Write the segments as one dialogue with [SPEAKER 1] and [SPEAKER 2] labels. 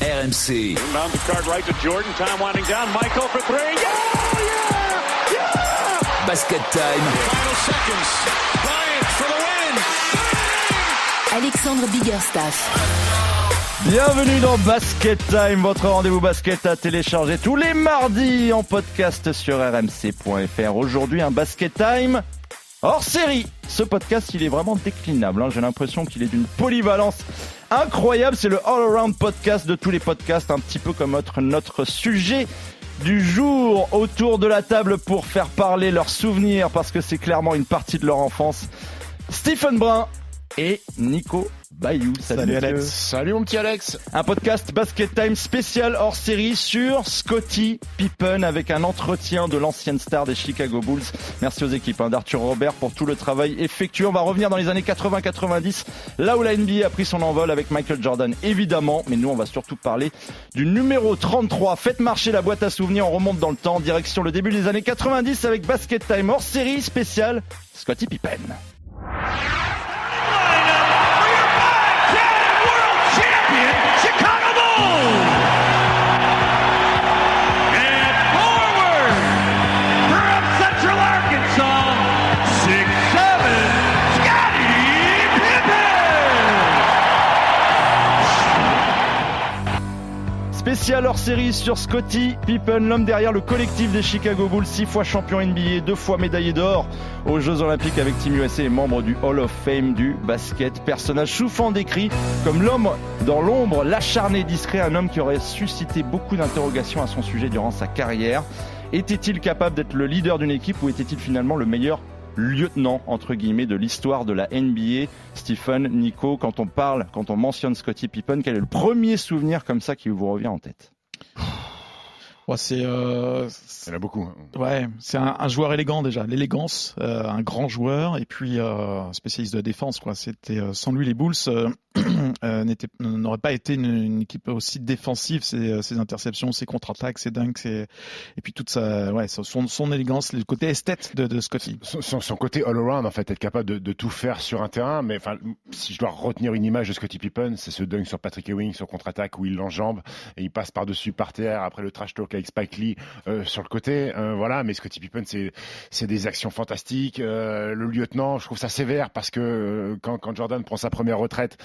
[SPEAKER 1] RMC.
[SPEAKER 2] Inbound the card right to Jordan. Time winding down. Michael for three. Yeah! Yeah! Yeah!
[SPEAKER 1] Basket time.
[SPEAKER 2] Final seconds. Bryant for the win.
[SPEAKER 3] Alexandre Biggerstaff.
[SPEAKER 4] Bienvenue dans Basket Time, votre rendez-vous basket à télécharger tous les mardis en podcast sur rmc.fr. Aujourd'hui, un Basket Time hors série. Ce podcast, il est vraiment déclinable. hein. J'ai l'impression qu'il est d'une polyvalence incroyable. C'est le all-around podcast de tous les podcasts, un petit peu comme notre, notre sujet du jour autour de la table pour faire parler leurs souvenirs parce que c'est clairement une partie de leur enfance. Stephen Brun et Nico Bayou. Salut, messieurs.
[SPEAKER 5] Salut mon petit Alex.
[SPEAKER 4] Un podcast Basket Time spécial hors série sur Scotty Pippen avec un entretien de l'ancienne star des Chicago Bulls. Merci aux équipes hein, d'Arthur Robert pour tout le travail effectué. On va revenir dans les années 80-90, là où la NBA a pris son envol avec Michael Jordan évidemment. Mais nous, on va surtout parler du numéro 33. Faites marcher la boîte à souvenirs, on remonte dans le temps, direction le début des années 90 avec Basket Time hors série spécial Scotty Pippen. Spécial hors série sur Scotty Pippen, l'homme derrière le collectif des Chicago Bulls, six fois champion NBA, deux fois médaillé d'or aux Jeux Olympiques avec Team USA et membre du Hall of Fame du basket. Personnage souvent décrit comme l'homme dans l'ombre, l'acharné discret, un homme qui aurait suscité beaucoup d'interrogations à son sujet durant sa carrière. Était-il capable d'être le leader d'une équipe ou était-il finalement le meilleur lieutenant entre guillemets de l'histoire de la NBA. Stephen, Nico, quand on parle, quand on mentionne Scottie Pippen, quel est le premier souvenir comme ça qui vous revient en tête?
[SPEAKER 5] Ouais, c'est euh,
[SPEAKER 6] Il y en a beaucoup. hein.
[SPEAKER 5] ouais, c'est un, un joueur élégant déjà, l'élégance, euh, un grand joueur et puis euh, spécialiste de la défense quoi. C'était euh, sans lui les Bulls euh, euh, n'auraient pas été une, équipe aussi défensive. Ses, ses interceptions, ses contre-attaques, ses dunks, et puis toute sa son, élégance, le côté esthète de, Scotty.
[SPEAKER 6] Son, côté all-around, en fait, être capable de, tout faire sur un terrain. Mais enfin, si je dois retenir une image de Scottie Pippen, c'est ce dunk sur Patrick Ewing sur contre-attaque où il l'enjambe et il passe par-dessus par terre après le trash talk avec Spike Lee euh, sur le côté. Euh, voilà, mais Scottie Pippen, c'est des actions fantastiques. Euh, le lieutenant, je trouve ça sévère parce que euh, quand Jordan prend sa première retraite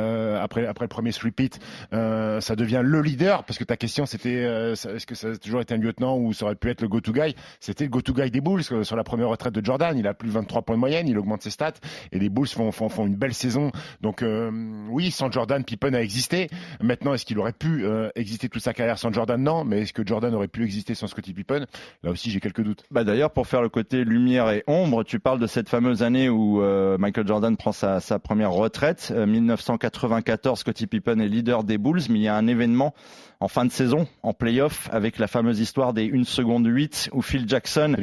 [SPEAKER 6] euh, après, après le premier sweep it, euh, ça devient le leader parce que ta question c'était euh, est-ce que ça a toujours été un lieutenant ou ça aurait pu être le go-to guy? C'était le go-to guy des Bulls euh, sur la première retraite de Jordan. Il a plus de 23 points de moyenne, il augmente ses stats et les Bulls font, font, font une belle saison. Donc euh, oui, sans Jordan, Pippen a existé. Maintenant, est-ce qu'il aurait pu exister toute sa carrière sans Jordan? Non, mais est-ce que Jordan aurait pu exister sans Scottie Pippen? Là aussi, j'ai quelques doutes.
[SPEAKER 4] Bah d'ailleurs, pour faire le côté lumière et ombre, tu parles de cette fameuse année où Michael Jordan prend sa, sa première retraite, 1980. 94, Scottie Pippen est leader des Bulls, mais il y a un événement en fin de saison, en playoff, avec la fameuse histoire des 1 seconde 8, où Phil Jackson,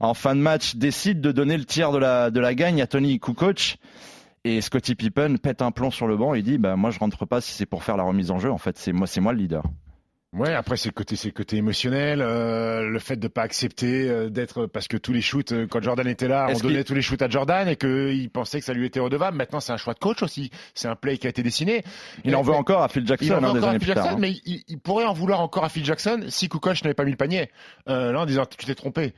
[SPEAKER 4] en fin de match, décide de donner le tiers de la, gagne à Tony Kukoc. Et Scotty Pippen pète un plomb sur le banc et dit bah, Moi, je rentre pas si c'est pour faire la remise en jeu. En fait, c'est moi le leader.
[SPEAKER 6] Ouais, après c'est le côté, c'est le côté émotionnel, euh, le fait de pas accepter euh, d'être parce que tous les shoots euh, quand Jordan était là, on donnait tous les shoots à Jordan et qu'il pensait que ça lui était redevable. Maintenant, c'est un choix de coach aussi. C'est un play qui a été dessiné.
[SPEAKER 4] Il en veut encore à Phil Jackson
[SPEAKER 6] Il en
[SPEAKER 4] hein,
[SPEAKER 6] veut
[SPEAKER 4] des
[SPEAKER 6] encore à Phil
[SPEAKER 4] tard.
[SPEAKER 6] Jackson,
[SPEAKER 4] hein.
[SPEAKER 6] mais il, il pourrait en vouloir encore à Phil Jackson si Kukoc n'avait pas mis le panier. Euh, là, en disant tu t'es trompé.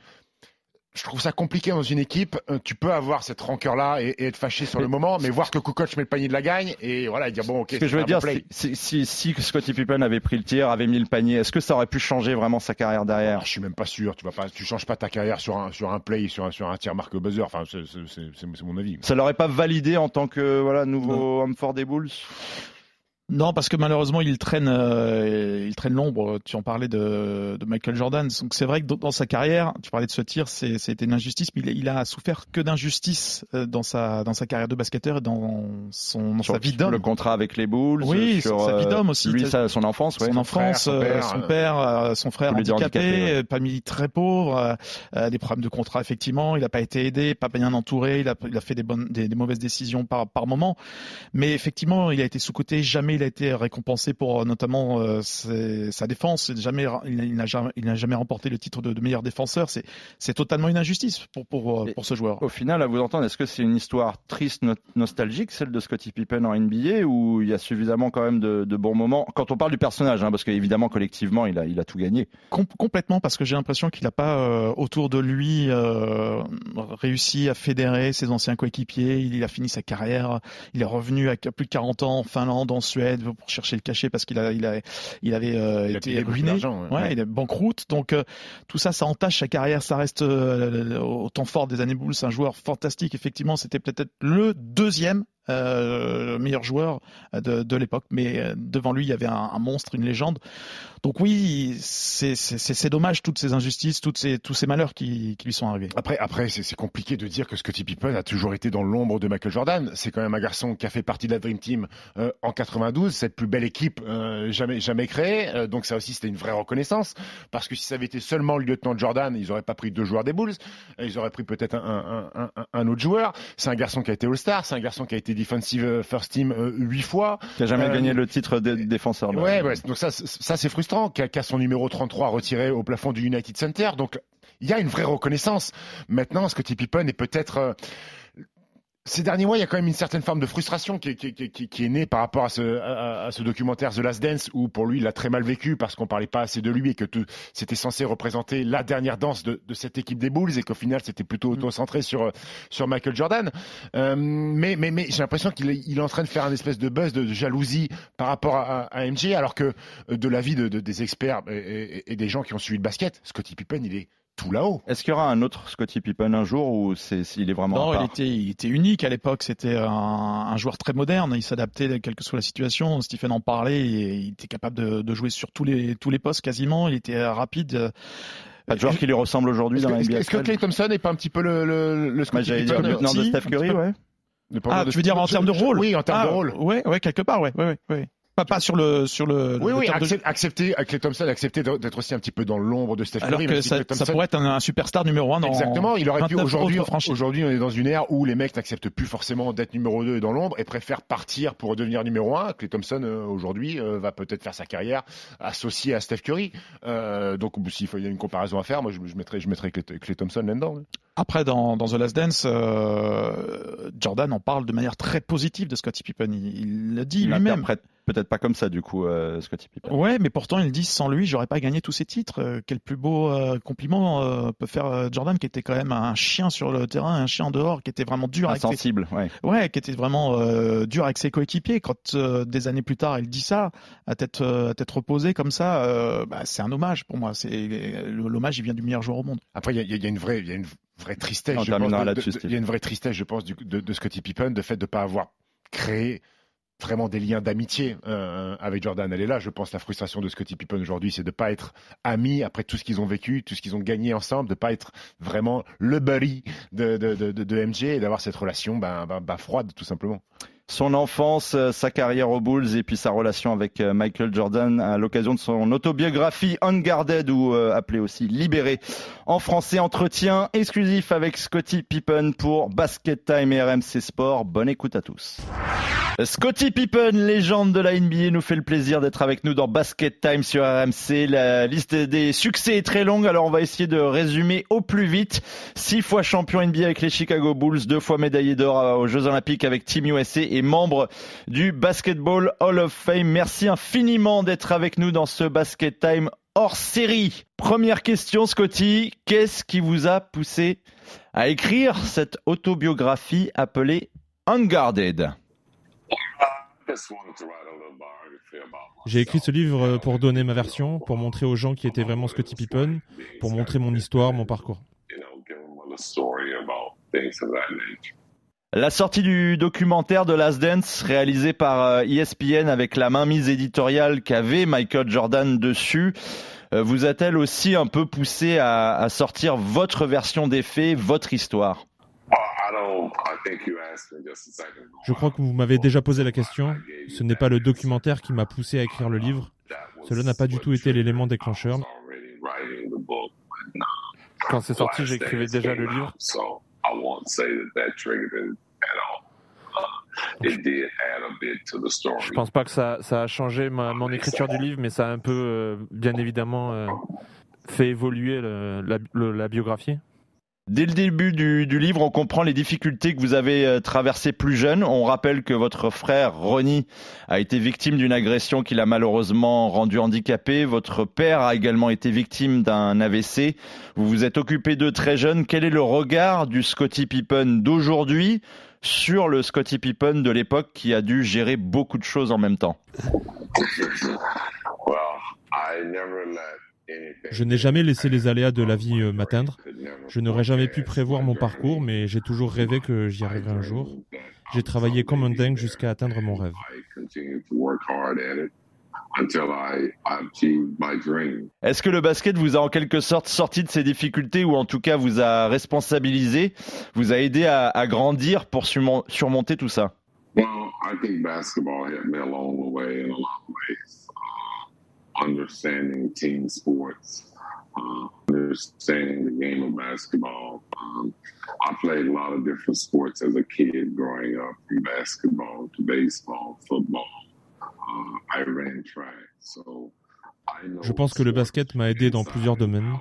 [SPEAKER 6] Je trouve ça compliqué dans une équipe. Euh, Tu peux avoir cette rancœur-là et, et être fâché sur
[SPEAKER 4] Mais-
[SPEAKER 6] le moment, mais voir que Kukoc met le panier de la gagne et voilà, et dire bon, ok.
[SPEAKER 4] Ce que je veux dire, si, si, si Scottie Pippen avait pris le tir, avait mis le panier, est-ce que ça aurait pu changer vraiment sa carrière
[SPEAKER 6] Ah,
[SPEAKER 4] derrière
[SPEAKER 6] je suis même pas sûr. Tu vas pas, tu changes pas ta carrière sur un sur un play, sur un sur un tir marque buzzer. Enfin, c'est mon avis.
[SPEAKER 4] Ça l'aurait pas validé en tant que voilà nouveau homme fort des Bulls?
[SPEAKER 5] Non, parce que malheureusement, il traîne, euh, il traîne l'ombre. Tu en parlais de, de Michael Jordan. Donc c'est vrai que dans, sa carrière, tu parlais de ce tir, c'est, c'était une injustice, mais il, a- il a souffert que d'injustice euh, dans sa, dans sa carrière de basketteur et dans son, dans
[SPEAKER 4] sur
[SPEAKER 5] sa vie d'homme.
[SPEAKER 4] le contrat avec les Bulls,
[SPEAKER 5] Oui,
[SPEAKER 4] sur
[SPEAKER 5] sa vie
[SPEAKER 4] euh,
[SPEAKER 5] d'homme aussi.
[SPEAKER 4] Lui, sa- son enfance, ouais.
[SPEAKER 5] son enfance,
[SPEAKER 6] son
[SPEAKER 5] euh,
[SPEAKER 6] père,
[SPEAKER 5] son
[SPEAKER 6] euh,
[SPEAKER 5] père, euh, son frère handicapé,
[SPEAKER 4] ouais.
[SPEAKER 5] euh, famille très pauvre, euh, euh, des problèmes de contrat effectivement. Il n'a pas été aidé, pas bien entouré. Il a, il a fait des bonnes, des, des mauvaises décisions par par moment. Mais effectivement, il a été sous côté. Jamais il a été récompensé pour notamment sa défense. Jamais, il n'a jamais, remporté le titre de, meilleur défenseur. C'est, totalement une injustice pour pour, pour ce joueur.
[SPEAKER 4] Au final, à vous entendre, est-ce que c'est une histoire triste, nostalgique, celle de Scottie Pippen en NBA, ou il y a suffisamment quand même de, de bons moments? Quand on parle du personnage, hein, parce qu'évidemment collectivement, il a, il a tout gagné.
[SPEAKER 5] complètement, parce que j'ai l'impression qu'il n'a pas autour de lui réussi à fédérer ses anciens coéquipiers. Il a fini sa carrière. Il est revenu à plus de 40 ans en Finlande, en Suède, pour chercher le cachet parce qu'il a, il a, il avait euh, été ruiné. Ouais, Il est banqueroute. Donc euh, tout ça, ça entache sa carrière. Ça reste euh, au temps fort des années Bulls, un joueur fantastique. Effectivement, c'était peut-être le deuxième euh, meilleur joueur de, l'époque. Mais euh, devant lui, il y avait un, monstre, une légende. Donc oui, c'est dommage toutes ces injustices, tous ces malheurs qui, lui sont arrivés.
[SPEAKER 6] Après, après c'est compliqué de dire que Scottie Pippen a toujours été dans l'ombre de Michael Jordan. C'est quand même un garçon qui a fait partie de la Dream Team euh, en 92, cette plus belle équipe jamais créée. Donc ça aussi, c'était une vraie reconnaissance. Parce que si ça avait été seulement le lieutenant Jordan, ils n'auraient pas pris deux joueurs des Bulls. Ils auraient pris peut-être un, un, autre joueur. C'est un garçon qui a été All-Star. C'est un garçon qui a été Defensive First Team huit fois.
[SPEAKER 4] Qui a jamais gagné le titre de défenseur.
[SPEAKER 6] Ouais, ouais, donc ça, ça c'est frustrant. Qui a, son numéro 33 retiré au plafond du United Center. Donc il y a une vraie reconnaissance. Maintenant, Scottie Pippen est peut-être ces derniers mois, il y a quand même une certaine forme de frustration qui, qui, qui, qui est née par rapport à ce, à, ce, documentaire The Last Dance, où pour lui, il a très mal vécu parce qu'on parlait pas assez de lui et que c'était censé représenter la dernière danse de, de, cette équipe des Bulls et qu'au final, c'était plutôt mm. auto-centré sur, sur Michael Jordan. Euh, mais mais, mais j'ai l'impression qu'il est, il est en train de faire un espèce de buzz de, jalousie par rapport à, à, MJ, alors que euh, de l'avis de, des experts et, et, des gens qui ont suivi le basket, Scottie Pippen, il est tout là-haut.
[SPEAKER 4] Est-ce qu'il y aura un autre Scottie Pippen un jour ou c'est s'il est vraiment
[SPEAKER 5] Non, il était, il était unique à l'époque. C'était un, un, joueur très moderne. Il s'adaptait quelle que soit la situation. Stephen en parlait. il était capable de, de, jouer sur tous les tous les postes quasiment. Il était rapide.
[SPEAKER 4] Pas de joueur qui lui ressemble aujourd'hui dans la NBA.
[SPEAKER 6] Est-ce que Clay Thompson n'est pas un petit peu le, le, le Scottie Pippen
[SPEAKER 4] dire le lieutenant de Steph Curry, ouais.
[SPEAKER 5] Ah, tu veux dire en termes de rôle
[SPEAKER 6] Oui, en termes de ah, rôle.
[SPEAKER 5] Ouais, ouais, quelque part, ouais, ouais, ouais. Pas, pas sur le sur le.
[SPEAKER 6] Oui,
[SPEAKER 5] le
[SPEAKER 6] oui, accepter, accepter, Clay Thompson, accepter d'être aussi un petit peu dans l'ombre de Steph Curry.
[SPEAKER 5] Alors que ça, ça, pourrait être un, un, superstar numéro un dans.
[SPEAKER 6] Exactement, il aurait pu aujourd'hui. Aujourd'hui, on est dans une ère où les mecs n'acceptent plus forcément d'être numéro 2 dans l'ombre et préfèrent partir pour devenir numéro 1. Clay Thompson euh, aujourd'hui euh, va peut-être faire sa carrière associé à Steph Curry. Euh, donc s'il y a une comparaison à faire, moi je, je mettrais je mettrais Clay, Clay Thompson là-dedans.
[SPEAKER 5] Après, dans, dans The Last Dance, euh, Jordan en parle de manière très positive de Scottie Pippen. Il l'a dit lui-même
[SPEAKER 4] peut-être pas comme ça du coup, euh, Scottie Pippen.
[SPEAKER 5] Ouais, mais pourtant il dit sans lui, j'aurais pas gagné tous ces titres. Euh, quel plus beau euh, compliment euh, peut faire Jordan, qui était quand même un chien sur le terrain, un chien dehors, qui était vraiment dur,
[SPEAKER 4] insensible,
[SPEAKER 5] avec ses... ouais. ouais, qui était vraiment dur avec ses coéquipiers. Quand des années plus tard, il dit ça à tête à tête reposée comme ça, bah, c'est un hommage pour moi. C'est l'hommage, il vient du meilleur joueur au monde.
[SPEAKER 6] Après, il y, y, a une vraie, il y a une vraie tristesse. Il y a une vraie tristesse, je pense, du, de, de Scottie Pippen, de fait de pas avoir créé vraiment des liens d'amitié euh, avec Jordan. Elle est là, je pense, la frustration de Scottie Pippen aujourd'hui, c'est de pas être amis après tout ce qu'ils ont vécu, tout ce qu'ils ont gagné ensemble, de pas être vraiment le buddy de, de, de, de MJ et d'avoir cette relation ben, ben, ben, froide, tout simplement
[SPEAKER 4] son enfance, euh, sa carrière aux Bulls et puis sa relation avec euh, Michael Jordan à l'occasion de son autobiographie Unguarded ou euh, appelée aussi Libéré en français. Entretien exclusif avec Scotty Pippen pour Basket Time et RMC Sport. Bonne écoute à tous. Scotty Pippen, légende de la NBA, nous fait le plaisir d'être avec nous dans Basket Time sur RMC. La liste des succès est très longue, alors on va essayer de résumer au plus vite. Six fois champion NBA avec les Chicago Bulls, deux fois médaillé d'or aux Jeux Olympiques avec Team USA et membre du Basketball Hall of Fame. Merci infiniment d'être avec nous dans ce Basket Time hors série. Première question, Scotty. Qu'est-ce qui vous a poussé à écrire cette autobiographie appelée Unguarded?
[SPEAKER 1] J'ai écrit ce livre pour donner ma version, pour montrer aux gens qui étaient vraiment Scotty Pippen, pour montrer mon histoire, mon parcours.
[SPEAKER 4] La sortie du documentaire de Last Dance réalisé par ESPN euh, e avec la mainmise éditoriale qu'avait Michael Jordan dessus euh, vous a-t-elle aussi un peu poussé à, à sortir votre version des faits, votre histoire?
[SPEAKER 1] Je crois que vous m'avez déjà posé la question. Ce n'est pas le documentaire qui m'a poussé à écrire le livre. Cela n'a pas du tout été l'élément déclencheur. Quand c'est sorti, j'écrivais déjà le livre.
[SPEAKER 3] Je pense pas que ça, ça a changé ma, mon écriture du livre, mais ça a un peu, euh, bien évidemment, euh, fait évoluer le, la, le, la biographie.
[SPEAKER 4] Dès le début du, du, livre, on comprend les difficultés que vous avez euh, traversées plus jeune. On rappelle que votre frère Ronnie a été victime d'une agression qui l'a malheureusement rendu handicapé. Votre père a également été victime d'un AVC. Vous vous êtes occupé d'eux très jeune. Quel est le regard du Scotty Pippen d'aujourd'hui sur le Scotty Pippen de l'époque qui a dû gérer beaucoup de choses en même temps?
[SPEAKER 1] Je n'ai jamais laissé les aléas de la vie euh, m'atteindre. Je n'aurais jamais pu prévoir mon parcours, mais j'ai toujours rêvé que j'y arriverais un jour. J'ai travaillé comme un dingue jusqu'à atteindre mon rêve.
[SPEAKER 4] Est-ce que le basket vous a en quelque sorte sorti de ces difficultés ou en tout cas vous a responsabilisé, vous a aidé à, à grandir pour surmonter tout ça?
[SPEAKER 7] Understanding team sports, uh, understanding the game of basketball. Um, I played a lot of different sports as a kid growing up, from basketball to baseball, football. Uh, I ran track, so
[SPEAKER 1] Je pense que le basket m'a aidé dans plusieurs domaines.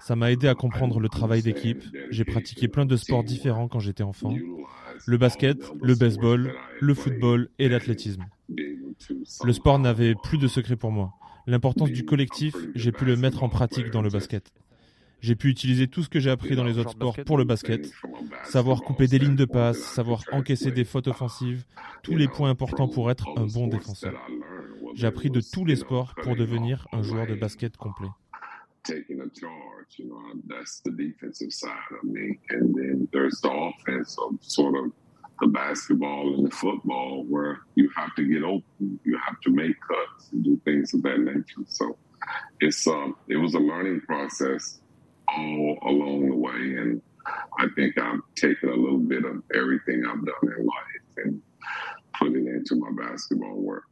[SPEAKER 1] Ça m'a aidé à comprendre le travail d'équipe. J'ai pratiqué plein de sports différents quand j'étais enfant. Le basket, le baseball, le football et l'athlétisme. Le sport n'avait plus de secret pour moi. L'importance du collectif, j'ai pu le mettre en pratique dans le basket. J'ai pu utiliser tout ce que j'ai appris dans les autres sports pour le basket, savoir couper des lignes de passe, savoir encaisser des fautes offensives, tous les points importants pour être un bon défenseur. J'ai appris de tous les sports pour devenir un joueur de basket complet.
[SPEAKER 7] The basketball and the football where you have to get open, you have to make cuts and do things of that nature. So it's um it was a learning process all along the way and I think I've taken a little bit of everything I've done in life and put it into my basketball work.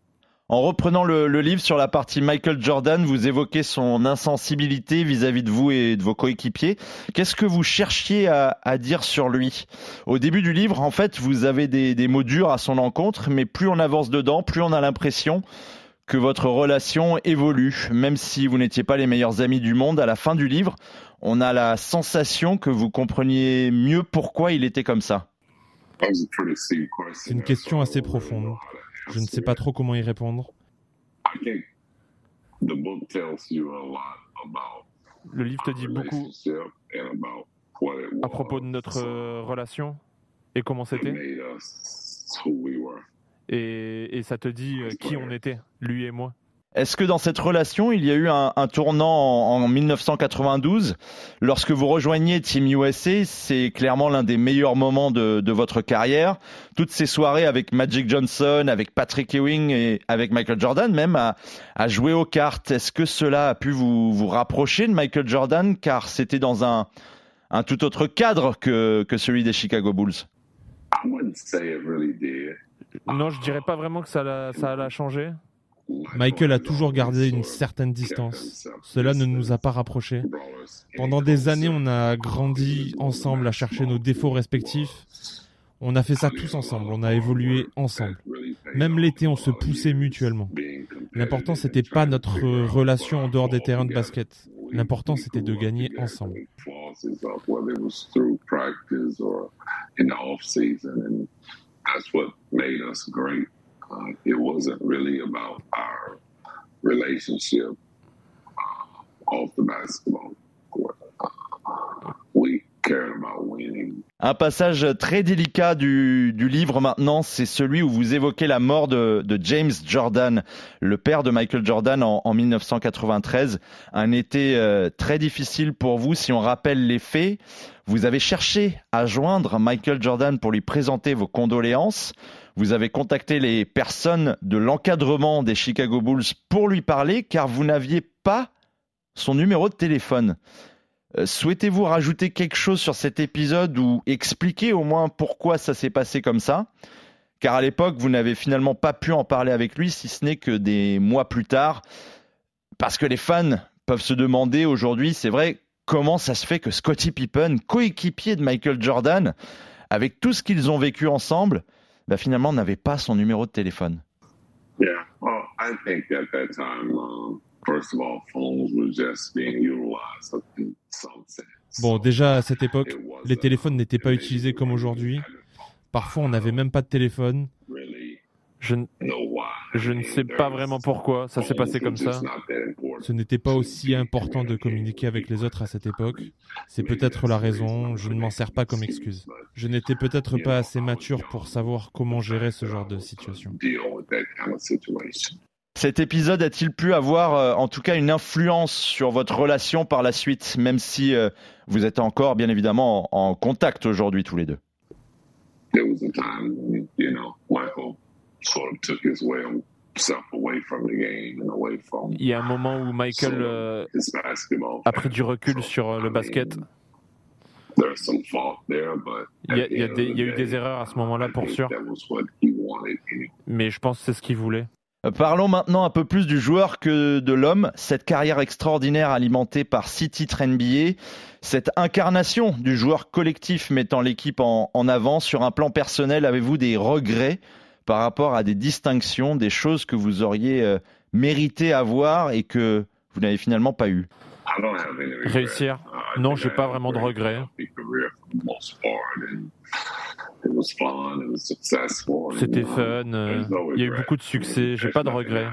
[SPEAKER 4] En reprenant le, livre sur la partie Michael Jordan, vous évoquez son insensibilité vis-à-vis de vous et de vos coéquipiers. Qu'est-ce que vous cherchiez à, dire sur lui? Au début du livre, en fait, vous avez des mots durs à son encontre, mais plus on avance dedans, plus on a l'impression que votre relation évolue. Même si vous n'étiez pas les meilleurs amis du monde, à la fin du livre, on a la sensation que vous compreniez mieux pourquoi il était comme ça.
[SPEAKER 1] C'est une question assez profonde. Je ne sais pas trop comment y répondre.
[SPEAKER 3] Le livre te dit beaucoup à propos de notre euh, relation et comment c'était. Et, et ça te dit euh, qui on était, lui et moi?
[SPEAKER 4] Est-ce que dans cette relation, il y a eu un, un tournant en, en, 1992 Lorsque vous rejoignez Team USA, c'est clairement l'un des meilleurs moments de, de, votre carrière. Toutes ces soirées avec Magic Johnson, avec Patrick Ewing et avec Michael Jordan même à, à jouer aux cartes. Est-ce que cela a pu vous, vous rapprocher de Michael Jordan? Car c'était dans un, un tout autre cadre que, que celui des Chicago Bulls
[SPEAKER 3] Non, je dirais pas vraiment que ça l'a, ça l'a changé.
[SPEAKER 1] Michael a toujours gardé une certaine distance. Cela ne nous a pas rapprochés. Pendant des années, on a grandi ensemble à chercher nos défauts respectifs. On a fait ça tous ensemble, on a évolué ensemble. Même l'été, on se poussait mutuellement. L'important, c'était pas notre relation en dehors des terrains de basket. L'important, c'était de gagner ensemble.
[SPEAKER 7] It wasn't really about our relationship off the basketball court. We cared about winning.
[SPEAKER 4] Un passage très délicat du, livre maintenant, c'est celui où vous évoquez la mort de, James Jordan, le père de Michael Jordan en, en 1993. Un été euh, très difficile pour vous si on rappelle les faits. Vous avez cherché à joindre Michael Jordan pour lui présenter vos condoléances. Vous avez contacté les personnes de l'encadrement des Chicago Bulls pour lui parler car vous n'aviez pas son numéro de téléphone. Euh, souhaitez-vous rajouter quelque chose sur cet épisode ou expliquer au moins pourquoi ça s'est passé comme ça? Car à l'époque, vous n'avez finalement pas pu en parler avec lui, si ce n'est que des mois plus tard. Parce que les fans peuvent se demander aujourd'hui, c'est vrai, comment ça se fait que Scottie Pippen, coéquipier de Michael Jordan, avec tout ce qu'ils ont vécu ensemble, bah, finalement n'avait pas son numéro de téléphone
[SPEAKER 7] Yeah, well, I think at that time, first of all, phones were just being utilized in some sense.
[SPEAKER 1] Bon, déjà à cette époque, les téléphones n'étaient pas utilisés comme aujourd'hui. Parfois, on n'avait même pas de téléphone.
[SPEAKER 3] Je, je ne sais pas vraiment pourquoi ça s'est passé comme ça.
[SPEAKER 1] Ce n'était pas aussi important de communiquer avec les autres à cette époque. C'est peut-être la raison, je ne m'en sers pas comme excuse. Je n'étais peut-être pas assez mature pour savoir comment gérer ce genre de situation.
[SPEAKER 4] Cet épisode a-t-il pu avoir euh, en tout cas une influence sur votre relation par la suite, même si euh, vous êtes encore bien évidemment en, en contact aujourd'hui tous les deux?
[SPEAKER 7] There was a time you know, Michael sort of took his way himself away from the game and away from
[SPEAKER 3] Il y a un moment où Michael euh, a pris du recul sur euh, le basket.
[SPEAKER 7] There's some fault there, but
[SPEAKER 3] Il y a, il y a des- il y a eu des erreurs à ce moment-là pour sûr, mais je pense que c'est ce qu'il voulait.
[SPEAKER 4] Euh, Parlons maintenant un peu plus du joueur que de l'homme. Cette carrière extraordinaire alimentée par six titres NBA, cette incarnation du joueur collectif mettant l'équipe en, en avant. Sur un plan personnel, avez-vous des regrets par rapport à des distinctions, des choses que vous auriez euh, mérité avoir et que vous n'avez finalement pas eu
[SPEAKER 7] I don't have any regrets.
[SPEAKER 3] Réussir
[SPEAKER 7] Uh, I
[SPEAKER 3] Non, j'ai
[SPEAKER 7] I
[SPEAKER 3] pas vraiment de regrets.
[SPEAKER 7] and,
[SPEAKER 3] C'était fun, euh, il y a eu beaucoup de succès, j'ai pas de regrets.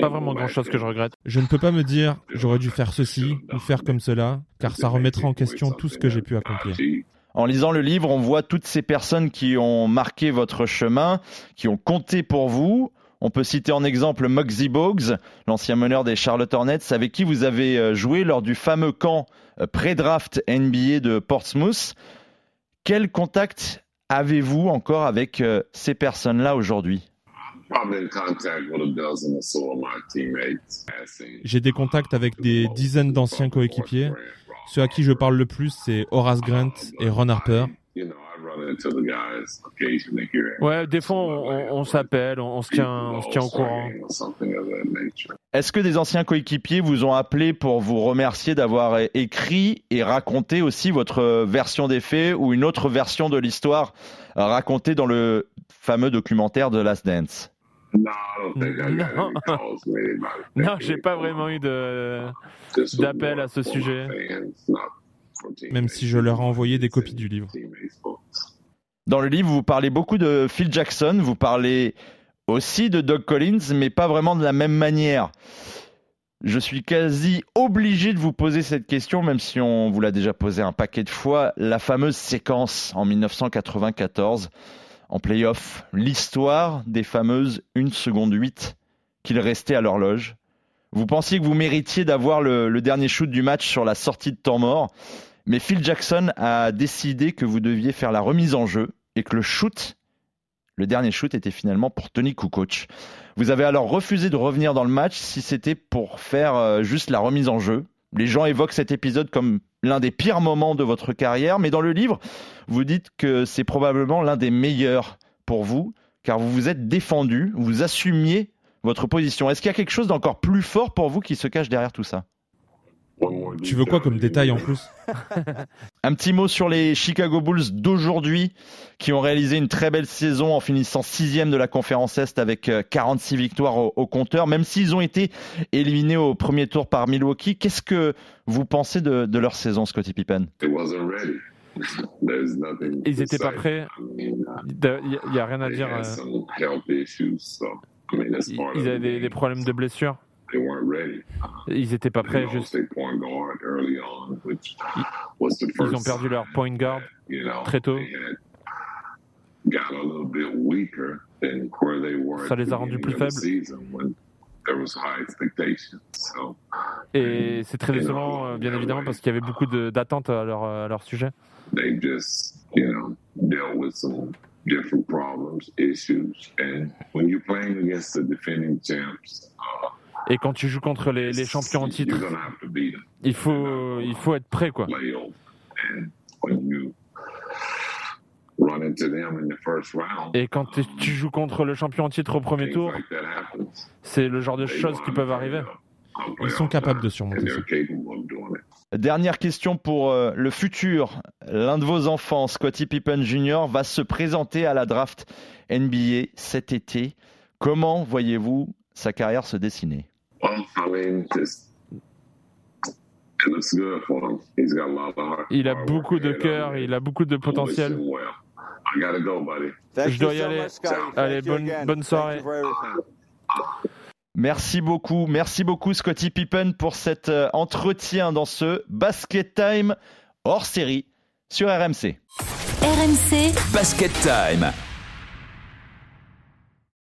[SPEAKER 3] Pas vraiment grand chose que je regrette.
[SPEAKER 1] Je ne peux pas me dire j'aurais dû faire ceci ou faire comme cela, car ça remettrait en question tout ce que j'ai pu accomplir.
[SPEAKER 4] En lisant le livre, on voit toutes ces personnes qui ont marqué votre chemin, qui ont compté pour vous. On peut citer en exemple Muggsy Bogues, l'ancien meneur des Charlotte Hornets, avec qui vous avez euh, joué lors du fameux camp euh, pré-draft NBA de Portsmouth. Quel contact avez-vous encore avec euh, ces personnes-là aujourd'hui?
[SPEAKER 1] J'ai des contacts avec des dizaines d'anciens coéquipiers. Ceux à qui je parle le plus, c'est Horace Grant et Ron Harper.
[SPEAKER 3] Ouais, des fois on, s'appelle, on, on se tient, on se tient au courant.
[SPEAKER 4] Est-ce que des anciens coéquipiers vous ont appelé pour vous remercier d'avoir écrit et raconté aussi votre version des faits ou une autre version de l'histoire racontée dans le fameux documentaire de Last Dance?
[SPEAKER 3] Non.
[SPEAKER 7] from anybody.
[SPEAKER 3] Non, j'ai pas vraiment eu d'appel à ce sujet.
[SPEAKER 1] Même si je leur ai envoyé des copies du livre.
[SPEAKER 4] Dans le livre, vous parlez beaucoup de Phil Jackson, vous parlez aussi de Doug Collins, mais pas vraiment de la même manière. Je suis quasi obligé de vous poser cette question, même si on vous l'a déjà posé un paquet de fois. La fameuse séquence en 1994 en playoff, l'histoire des fameuses 1 seconde 8 qu'il restait à l'horloge. Vous pensiez que vous méritiez d'avoir le, dernier shoot du match sur la sortie de temps mort, mais Phil Jackson a décidé que vous deviez faire la remise en jeu et que le shoot, le dernier shoot, était finalement pour Tony Kukoc. Vous avez alors refusé de revenir dans le match si c'était pour faire euh, juste la remise en jeu. Les gens évoquent cet épisode comme l'un des pires moments de votre carrière, mais dans le livre, vous dites que c'est probablement l'un des meilleurs pour vous, car vous vous êtes défendu, vous assumiez votre position. Est-ce qu'il y a quelque chose d'encore plus fort pour vous qui se cache derrière tout ça?
[SPEAKER 1] Tu veux quoi comme détail en plus
[SPEAKER 4] Un petit mot sur les Chicago Bulls d'aujourd'hui qui ont réalisé une très belle saison en finissant sixième de la conférence Est avec euh, 46 victoires au, au compteur, même s'ils ont été éliminés au premier tour par Milwaukee. Qu'est-ce que vous pensez de, de leur saison, Scottie Pippen?
[SPEAKER 3] Ils
[SPEAKER 7] to
[SPEAKER 3] étaient pas prêts. Il n'y a rien à dire. euh, Ils avaient des, des problèmes de blessure.
[SPEAKER 7] They weren't ready.
[SPEAKER 3] Ils étaient pas prêts. Juste, ils ont perdu leur point guard. très tôt. Ça les a rendus plus.
[SPEAKER 7] So
[SPEAKER 3] Et c'est très décevant, euh, bien évidemment, parce qu'il y avait beaucoup d'attentes à leur, à leur sujet.
[SPEAKER 7] they just, you know, dealt with some different problems, issues, and when you're playing against the defending champs,
[SPEAKER 3] Et quand tu joues contre les, les champions en titre, il faut, il faut être prêt, quoi.
[SPEAKER 7] play over. And when you run into them in the first round,
[SPEAKER 3] Et quand tu- joues contre le champion en titre au premier
[SPEAKER 7] things
[SPEAKER 3] tour, c'est le genre de
[SPEAKER 7] They
[SPEAKER 3] choses qui peuvent arriver.
[SPEAKER 1] Ils sont capables de surmonter ça.
[SPEAKER 4] Dernière question pour euh, le futur. L'un de vos enfants, Scottie Pippen Jr., va se présenter à la draft NBA cet été. Comment voyez-vous sa carrière se dessiner?
[SPEAKER 7] Well, I mean, just it looks good for him. He's got a lot of heart.
[SPEAKER 3] Il a beaucoup de cœur, il a beaucoup de potentiel.
[SPEAKER 7] him well. I gotta go, buddy.
[SPEAKER 3] Je dois y aller. Allez, bonne, bonne soirée.
[SPEAKER 4] Merci beaucoup, merci beaucoup Scottie Pippen pour cet euh, entretien dans ce Basket Time hors série sur RMC.
[SPEAKER 8] RMC
[SPEAKER 9] Basket Time.